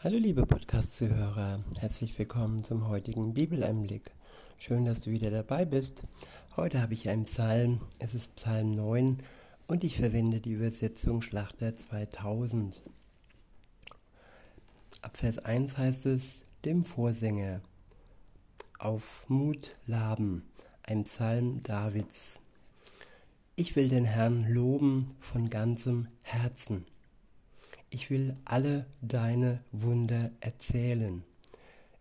Hallo liebe Podcast-Zuhörer, herzlich willkommen zum heutigen Bibeleinblick. Schön, dass du wieder dabei bist. Heute habe ich einen Psalm, es ist Psalm 9 und ich verwende die Übersetzung Schlachter 2000. Ab Vers 1 heißt es, dem Vorsänger, auf Mut laben, ein Psalm Davids. Ich will den Herrn loben von ganzem Herzen ich will alle deine Wunder erzählen.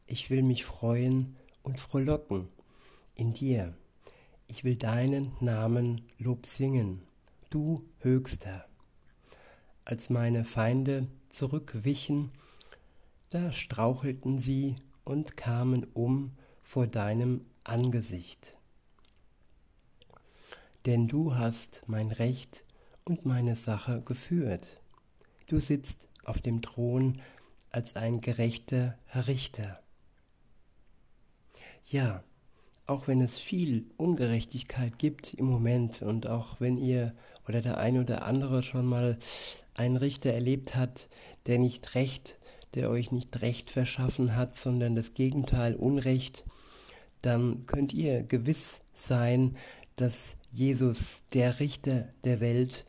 Ich will mich freuen und frohlocken in dir. Ich will deinen Namen Lob singen, du Höchster. Als meine Feinde zurückwichen, da strauchelten sie und kamen um vor deinem Angesicht. Denn du hast mein Recht und meine Sache geführt Du sitzt auf dem Thron als ein gerechter Richter. Ja, auch wenn es viel Ungerechtigkeit gibt im Moment und auch wenn ihr oder der eine oder andere schon mal einen Richter erlebt hat, der nicht recht, der euch nicht Recht verschaffen hat, sondern das Gegenteil Unrecht, dann könnt ihr gewiss sein, dass Jesus, der Richter der Welt,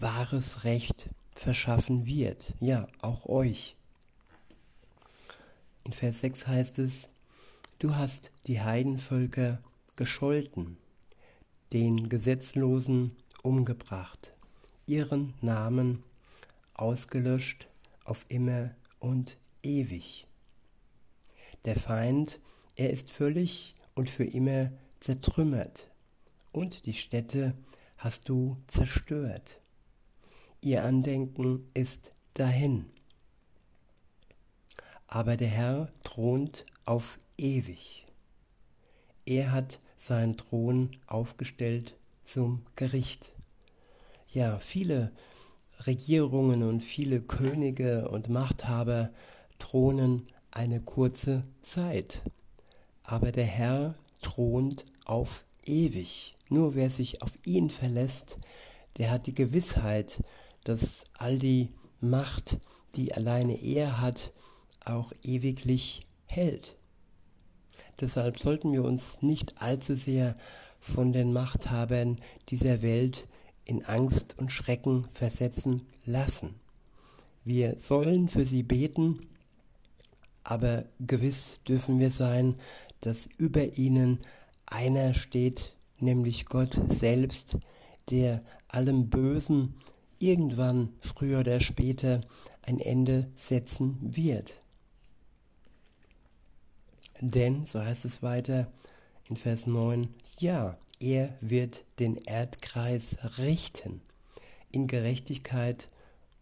wahres Recht verschaffen wird. Ja, auch euch. In Vers 6 heißt es, du hast die Heidenvölker gescholten, den Gesetzlosen umgebracht, ihren Namen ausgelöscht auf immer und ewig. Der Feind, er ist völlig und für immer zertrümmert, und die Städte hast du zerstört ihr Andenken ist dahin. Aber der Herr thront auf ewig. Er hat seinen Thron aufgestellt zum Gericht. Ja, viele Regierungen und viele Könige und Machthaber thronen eine kurze Zeit. Aber der Herr thront auf ewig. Nur wer sich auf ihn verlässt, der hat die Gewissheit, dass all die Macht, die alleine er hat, auch ewiglich hält. Deshalb sollten wir uns nicht allzu sehr von den Machthabern dieser Welt in Angst und Schrecken versetzen lassen. Wir sollen für sie beten, aber gewiss dürfen wir sein, dass über ihnen einer steht, nämlich Gott selbst, der allem Bösen irgendwann, früher oder später, ein Ende setzen wird. Denn, so heißt es weiter in Vers 9, ja, er wird den Erdkreis richten in Gerechtigkeit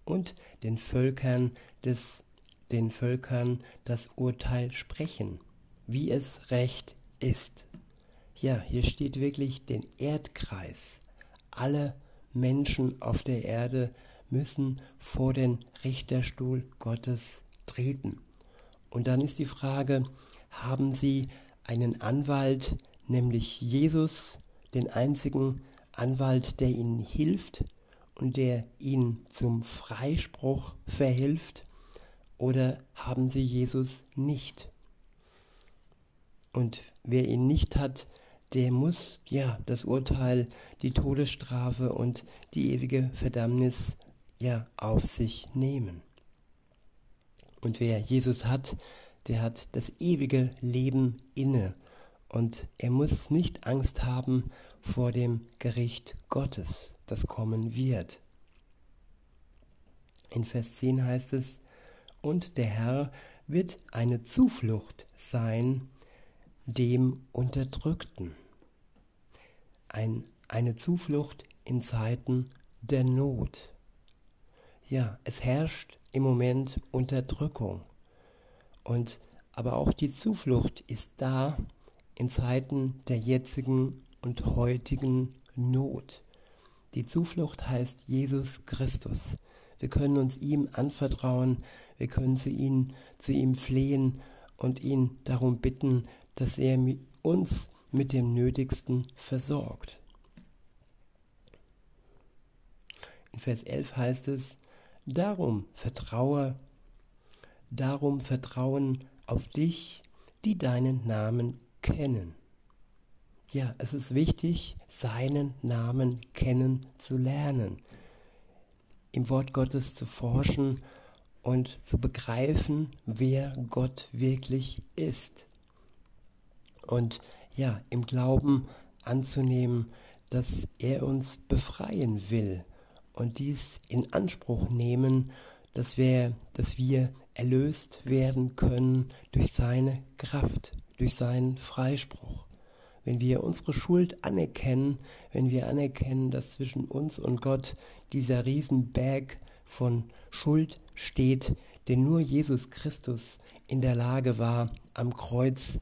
und den Völkern des den Völkern das Urteil sprechen, wie es recht ist. Ja, hier steht wirklich den Erdkreis. Alle Menschen auf der Erde müssen vor den Richterstuhl Gottes treten. Und dann ist die Frage, haben sie einen Anwalt, nämlich Jesus, den einzigen Anwalt, der ihnen hilft und der ihnen zum Freispruch verhilft, oder haben sie Jesus nicht? Und wer ihn nicht hat, der muss ja das Urteil, die Todesstrafe und die ewige Verdammnis ja auf sich nehmen. Und wer Jesus hat, der hat das ewige Leben inne und er muss nicht Angst haben vor dem Gericht Gottes, das kommen wird. In Vers 10 heißt es, und der Herr wird eine Zuflucht sein dem Unterdrückten ein, eine Zuflucht in Zeiten der Not. Ja, es herrscht im Moment Unterdrückung. Und aber auch die Zuflucht ist da in Zeiten der jetzigen und heutigen Not. Die Zuflucht heißt Jesus Christus. Wir können uns ihm anvertrauen, wir können zu ihm, zu ihm flehen und ihn darum bitten, dass er uns mit dem Nötigsten versorgt. In Vers 11 heißt es, darum vertraue darum vertrauen auf dich, die deinen Namen kennen. Ja, es ist wichtig, seinen Namen kennen zu lernen, im Wort Gottes zu forschen und zu begreifen, wer Gott wirklich ist. Und ja, im Glauben anzunehmen, dass er uns befreien will und dies in Anspruch nehmen, dass wir, dass wir erlöst werden können durch seine Kraft, durch seinen Freispruch. Wenn wir unsere Schuld anerkennen, wenn wir anerkennen, dass zwischen uns und Gott dieser Riesenberg von Schuld steht, den nur Jesus Christus in der Lage war, am Kreuz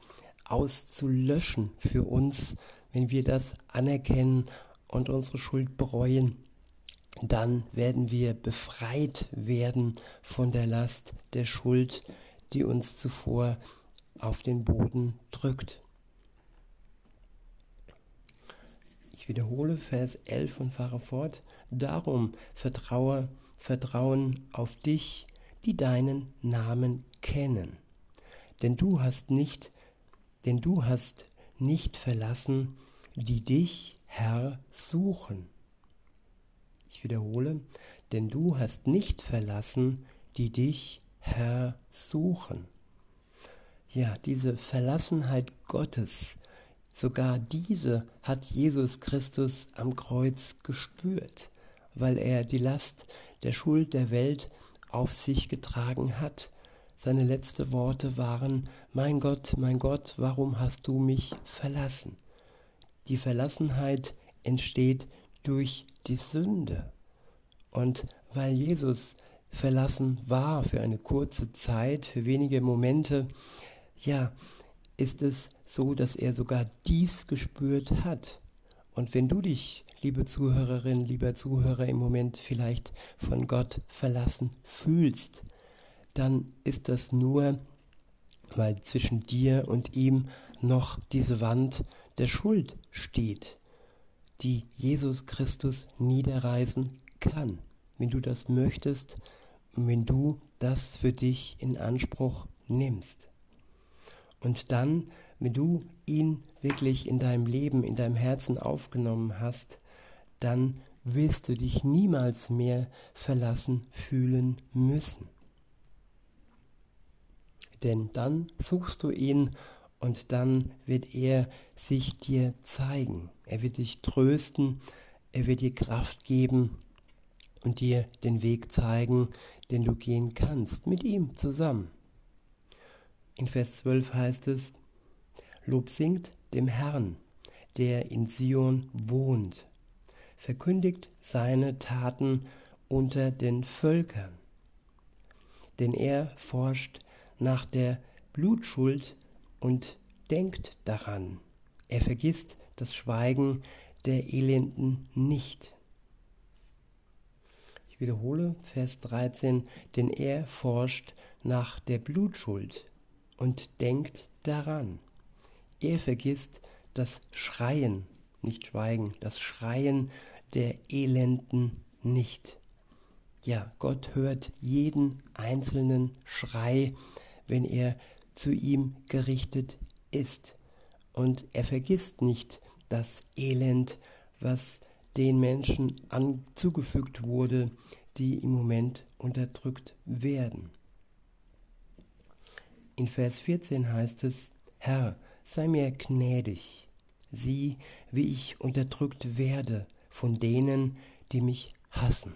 auszulöschen für uns, wenn wir das anerkennen und unsere Schuld bereuen, dann werden wir befreit werden von der Last der Schuld, die uns zuvor auf den Boden drückt. Ich wiederhole Vers 11 und fahre fort. Darum vertraue, vertrauen auf dich, die deinen Namen kennen. Denn du hast nicht, denn du hast nicht verlassen, die dich, Herr, suchen. Ich wiederhole, denn du hast nicht verlassen, die dich, Herr, suchen. Ja, diese Verlassenheit Gottes, sogar diese hat Jesus Christus am Kreuz gespürt, weil er die Last der Schuld der Welt auf sich getragen hat. Seine letzten Worte waren, Mein Gott, mein Gott, warum hast du mich verlassen? Die Verlassenheit entsteht durch die Sünde. Und weil Jesus verlassen war für eine kurze Zeit, für wenige Momente, ja, ist es so, dass er sogar dies gespürt hat. Und wenn du dich, liebe Zuhörerin, lieber Zuhörer, im Moment vielleicht von Gott verlassen fühlst, dann ist das nur, weil zwischen dir und ihm noch diese Wand der Schuld steht, die Jesus Christus niederreißen kann, wenn du das möchtest, wenn du das für dich in Anspruch nimmst. Und dann, wenn du ihn wirklich in deinem Leben, in deinem Herzen aufgenommen hast, dann wirst du dich niemals mehr verlassen fühlen müssen. Denn dann suchst du ihn und dann wird er sich dir zeigen. Er wird dich trösten, er wird dir Kraft geben und dir den Weg zeigen, den du gehen kannst, mit ihm zusammen. In Vers 12 heißt es, Lob singt dem Herrn, der in Sion wohnt, verkündigt seine Taten unter den Völkern. Denn er forscht nach der Blutschuld und denkt daran. Er vergisst das Schweigen der Elenden nicht. Ich wiederhole Vers 13, denn er forscht nach der Blutschuld und denkt daran. Er vergisst das Schreien, nicht Schweigen, das Schreien der Elenden nicht. Ja, Gott hört jeden einzelnen Schrei, wenn er zu ihm gerichtet ist. Und er vergisst nicht das Elend, was den Menschen anzugefügt wurde, die im Moment unterdrückt werden. In Vers 14 heißt es, Herr, sei mir gnädig, sieh, wie ich unterdrückt werde von denen, die mich hassen.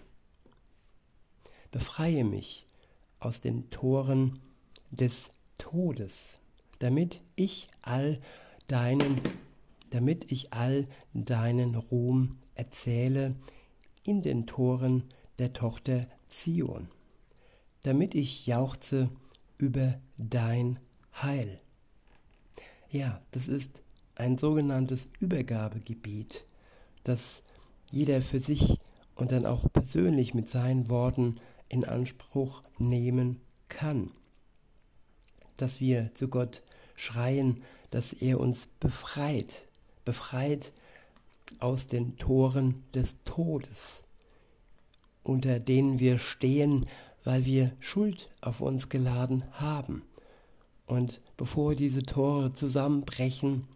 Befreie mich aus den Toren des Todes, damit ich all deinen damit ich all deinen Ruhm erzähle in den Toren der Tochter Zion, damit ich jauchze über dein Heil. Ja, das ist ein sogenanntes Übergabegebiet, das jeder für sich und dann auch persönlich mit seinen Worten in Anspruch nehmen kann. Dass wir zu Gott schreien, dass er uns befreit, befreit aus den Toren des Todes, unter denen wir stehen, weil wir Schuld auf uns geladen haben. Und bevor diese Tore zusammenbrechen,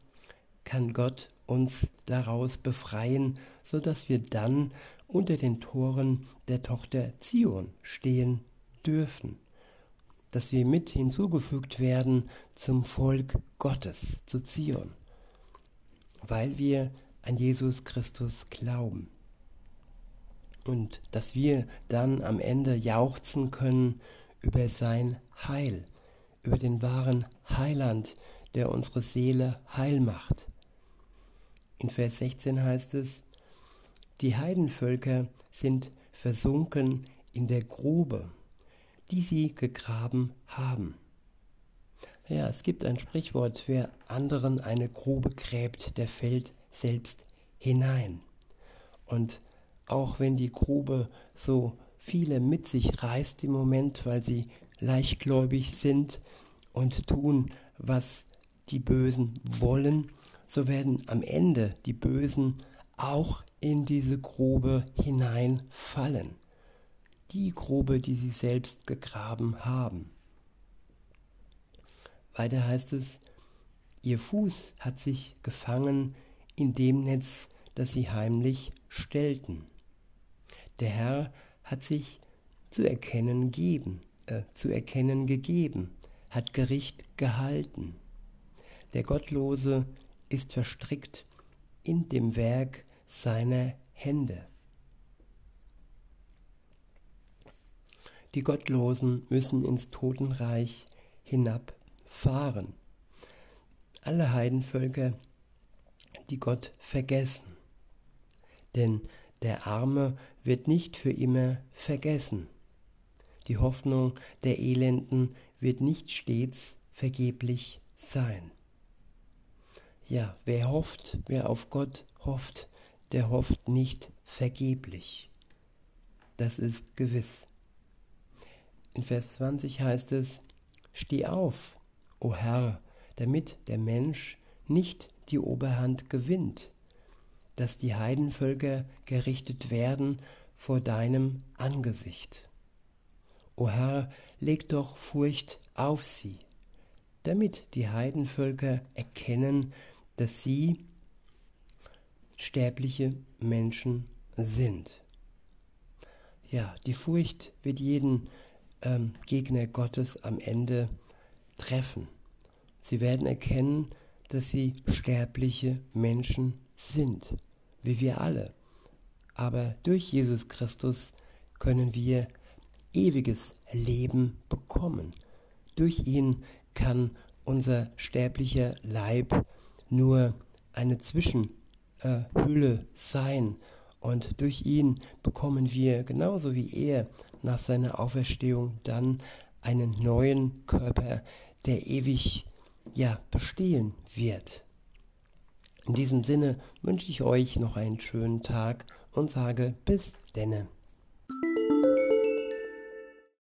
kann Gott uns daraus befreien, so dass wir dann unter den Toren der Tochter Zion stehen dürfen, dass wir mit hinzugefügt werden zum Volk Gottes, zu Zion, weil wir an Jesus Christus glauben. Und dass wir dann am Ende jauchzen können über sein Heil, über den wahren Heiland, der unsere Seele heil macht. In Vers 16 heißt es, die Heidenvölker sind versunken in der Grube, die sie gegraben haben. Ja, es gibt ein Sprichwort, wer anderen eine Grube gräbt, der fällt selbst hinein. Und auch wenn die Grube so viele mit sich reißt im Moment, weil sie leichtgläubig sind und tun, was die Bösen wollen, so werden am Ende die Bösen auch in diese Grube hineinfallen. Die Grube, die sie selbst gegraben haben. Weiter heißt es, ihr Fuß hat sich gefangen in dem Netz, das sie heimlich stellten. Der Herr hat sich zu erkennen geben, äh, zu erkennen gegeben, hat Gericht gehalten. Der Gottlose ist verstrickt in dem Werk seiner Hände. Die Gottlosen müssen ins Totenreich hinabfahren. Alle Heidenvölker, die Gott vergessen. Denn der Arme wird nicht für immer vergessen. Die Hoffnung der Elenden wird nicht stets vergeblich sein. Ja, wer hofft, wer auf Gott hofft, der hofft nicht vergeblich. Das ist gewiss. In Vers 20 heißt es, Steh auf, o Herr, damit der Mensch nicht die Oberhand gewinnt, dass die Heidenvölker gerichtet werden vor deinem Angesicht. O Herr, leg doch Furcht auf sie, damit die Heidenvölker erkennen, dass sie sterbliche Menschen sind. Ja, die Furcht wird jeden ähm, Gegner Gottes am Ende treffen. Sie werden erkennen, dass sie sterbliche Menschen sind, wie wir alle. Aber durch Jesus Christus können wir ewiges Leben bekommen. Durch ihn kann unser sterblicher Leib nur eine Zwischenhülle sein. Und durch ihn bekommen wir, genauso wie er nach seiner Auferstehung, dann einen neuen Körper, der ewig ja, bestehen wird. In diesem Sinne wünsche ich euch noch einen schönen Tag und sage bis denne.